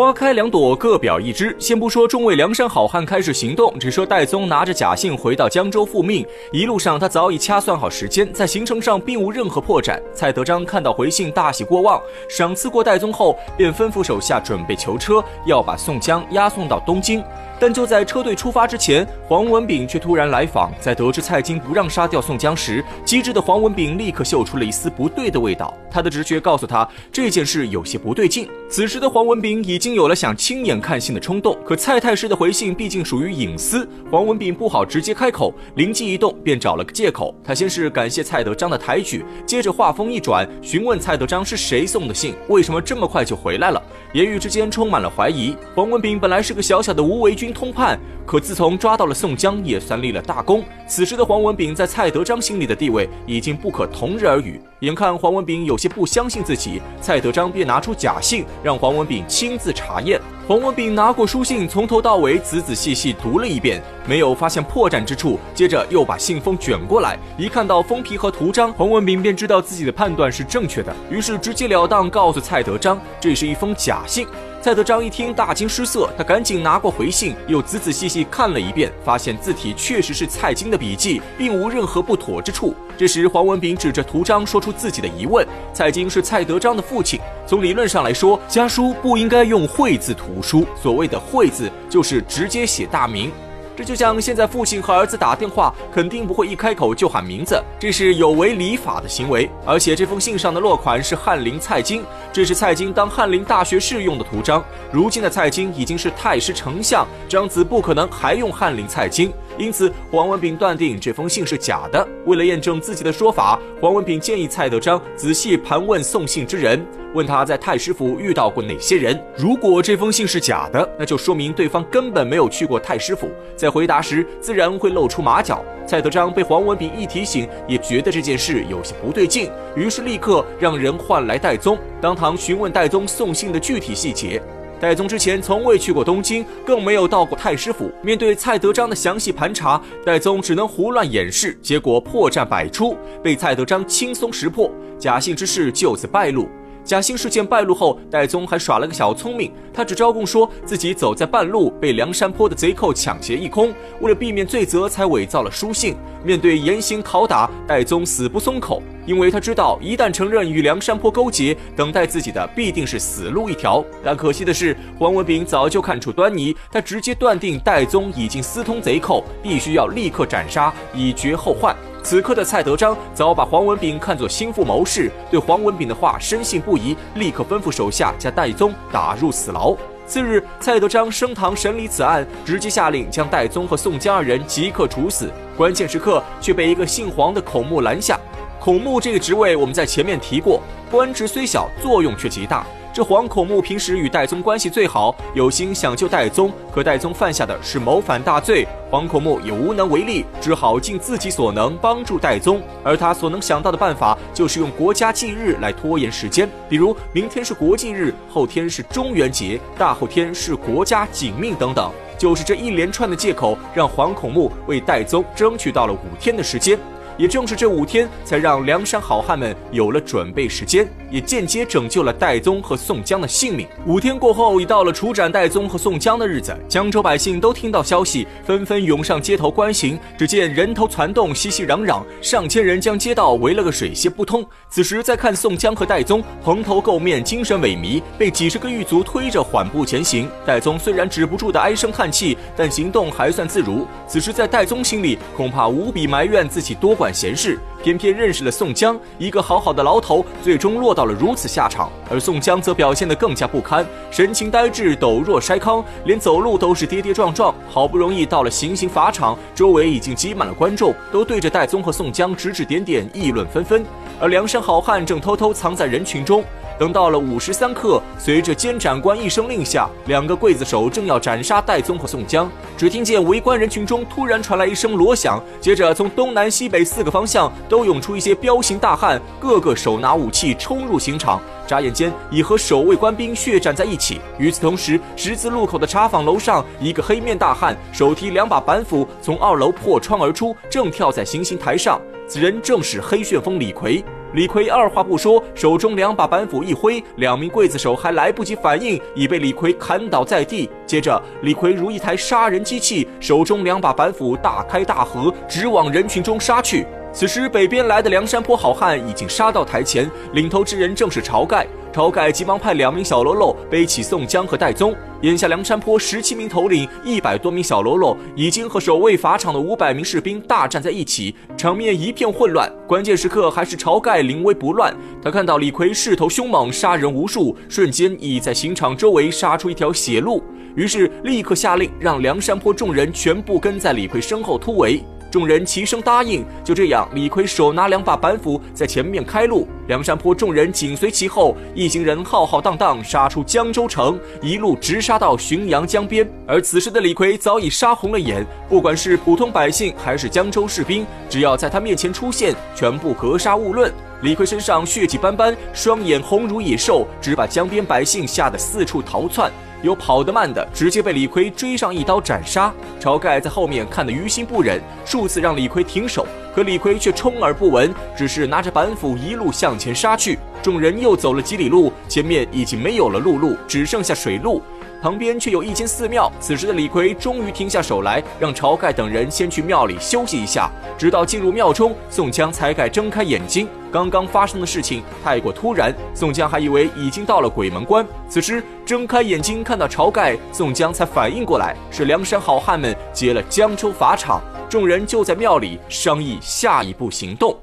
花开两朵，各表一枝。先不说众位梁山好汉开始行动，只说戴宗拿着假信回到江州复命，一路上他早已掐算好时间，在行程上并无任何破绽。蔡德章看到回信，大喜过望，赏赐过戴宗后，便吩咐手下准备囚车，要把宋江押送到东京。但就在车队出发之前，黄文炳却突然来访。在得知蔡京不让杀掉宋江时，机智的黄文炳立刻嗅出了一丝不对的味道。他的直觉告诉他这件事有些不对劲。此时的黄文炳已经有了想亲眼看信的冲动，可蔡太师的回信毕竟属于隐私，黄文炳不好直接开口。灵机一动，便找了个借口。他先是感谢蔡德章的抬举，接着话锋一转，询问蔡德章是谁送的信，为什么这么快就回来了。言语之间充满了怀疑。黄文炳本来是个小小的无为军。通判，可自从抓到了宋江，也算立了大功。此时的黄文炳在蔡德章心里的地位已经不可同日而语。眼看黄文炳有些不相信自己，蔡德章便拿出假信，让黄文炳亲自查验。黄文炳拿过书信，从头到尾仔仔细细读了一遍，没有发现破绽之处。接着又把信封卷过来，一看到封皮和图章，黄文炳便知道自己的判断是正确的，于是直截了当告诉蔡德章，这是一封假信。蔡德章一听，大惊失色，他赶紧拿过回信，又仔仔细细看了一遍，发现字体确实是蔡京的笔迹，并无任何不妥之处。这时，黄文炳指着图章，说出自己的疑问：蔡京是蔡德章的父亲，从理论上来说，家书不应该用会字图书，所谓的会字就是直接写大名。这就像现在父亲和儿子打电话，肯定不会一开口就喊名字，这是有违礼法的行为。而且这封信上的落款是翰林蔡京，这是蔡京当翰林大学士用的图章。如今的蔡京已经是太师丞相，张子不可能还用翰林蔡京。因此，黄文炳断定这封信是假的。为了验证自己的说法，黄文炳建议蔡德章仔细盘问送信之人，问他在太师府遇到过哪些人。如果这封信是假的，那就说明对方根本没有去过太师府，在回答时自然会露出马脚。蔡德章被黄文炳一提醒，也觉得这件事有些不对劲，于是立刻让人唤来戴宗，当堂询问戴宗送信的具体细节。戴宗之前从未去过东京，更没有到过太师府。面对蔡德章的详细盘查，戴宗只能胡乱掩饰，结果破绽百出，被蔡德章轻松识破，假性之事就此败露。假信事件败露后，戴宗还耍了个小聪明，他只招供说自己走在半路被梁山坡的贼寇抢劫一空，为了避免罪责才伪造了书信。面对严刑拷打，戴宗死不松口，因为他知道一旦承认与梁山坡勾结，等待自己的必定是死路一条。但可惜的是，黄文炳早就看出端倪，他直接断定戴宗已经私通贼寇，必须要立刻斩杀，以绝后患。此刻的蔡德章早把黄文炳看作心腹谋士，对黄文炳的话深信不疑，立刻吩咐手下将戴宗打入死牢。次日，蔡德章升堂审理此案，直接下令将戴宗和宋江二人即刻处死。关键时刻却被一个姓黄的孔目拦下。孔目这个职位我们在前面提过，官职虽小，作用却极大。这黄孔目平时与戴宗关系最好，有心想救戴宗，可戴宗犯下的是谋反大罪，黄孔目也无能为力，只好尽自己所能帮助戴宗。而他所能想到的办法，就是用国家忌日来拖延时间，比如明天是国际日，后天是中元节，大后天是国家警命等等。就是这一连串的借口，让黄孔目为戴宗争取到了五天的时间。也正是这五天，才让梁山好汉们有了准备时间，也间接拯救了戴宗和宋江的性命。五天过后，已到了处斩戴宗和宋江的日子。江州百姓都听到消息，纷纷涌上街头观刑。只见人头攒动，熙熙攘攘，上千人将街道围了个水泄不通。此时再看宋江和戴宗，蓬头垢面，精神萎靡，被几十个狱卒推着缓步前行。戴宗虽然止不住的唉声叹气，但行动还算自如。此时在戴宗心里，恐怕无比埋怨自己多管。闲事，偏偏认识了宋江，一个好好的牢头，最终落到了如此下场。而宋江则表现得更加不堪，神情呆滞，抖若筛糠，连走路都是跌跌撞撞。好不容易到了行刑法场，周围已经挤满了观众，都对着戴宗和宋江指指点点，议论纷纷。而梁山好汉正偷偷藏在人群中。等到了午时三刻，随着监斩官一声令下，两个刽子手正要斩杀戴宗和宋江，只听见围观人群中突然传来一声锣响，接着从东南西北四个方向都涌出一些彪形大汉，个个手拿武器冲入刑场，眨眼间已和守卫官兵血战在一起。与此同时，十字路口的茶坊楼上，一个黑面大汉手提两把板斧从二楼破窗而出，正跳在行刑台上。此人正是黑旋风李逵。李逵二话不说，手中两把板斧一挥，两名刽子手还来不及反应，已被李逵砍倒在地。接着，李逵如一台杀人机器，手中两把板斧大开大合，直往人群中杀去。此时，北边来的梁山坡好汉已经杀到台前，领头之人正是晁盖。晁盖急忙派两名小喽啰背起宋江和戴宗。眼下梁山坡十七名头领、一百多名小喽啰已经和守卫法场的五百名士兵大战在一起，场面一片混乱。关键时刻，还是晁盖临危不乱。他看到李逵势头凶猛，杀人无数，瞬间已在刑场周围杀出一条血路，于是立刻下令让梁山坡众人全部跟在李逵身后突围。众人齐声答应。就这样，李逵手拿两把板斧在前面开路，梁山坡众人紧随其后，一行人浩浩荡荡杀出江州城，一路直杀到浔阳江边。而此时的李逵早已杀红了眼，不管是普通百姓还是江州士兵，只要在他面前出现，全部格杀勿论。李逵身上血迹斑斑，双眼红如野兽，只把江边百姓吓得四处逃窜。有跑得慢的，直接被李逵追上一刀斩杀。晁盖在后面看得于心不忍，数次让李逵停手，可李逵却充耳不闻，只是拿着板斧一路向前杀去。众人又走了几里路，前面已经没有了陆路，只剩下水路。旁边却有一间寺庙，此时的李逵终于停下手来，让晁盖等人先去庙里休息一下。直到进入庙中，宋江才敢睁开眼睛。刚刚发生的事情太过突然，宋江还以为已经到了鬼门关。此时睁开眼睛看到晁盖，宋江才反应过来，是梁山好汉们劫了江州法场。众人就在庙里商议下一步行动。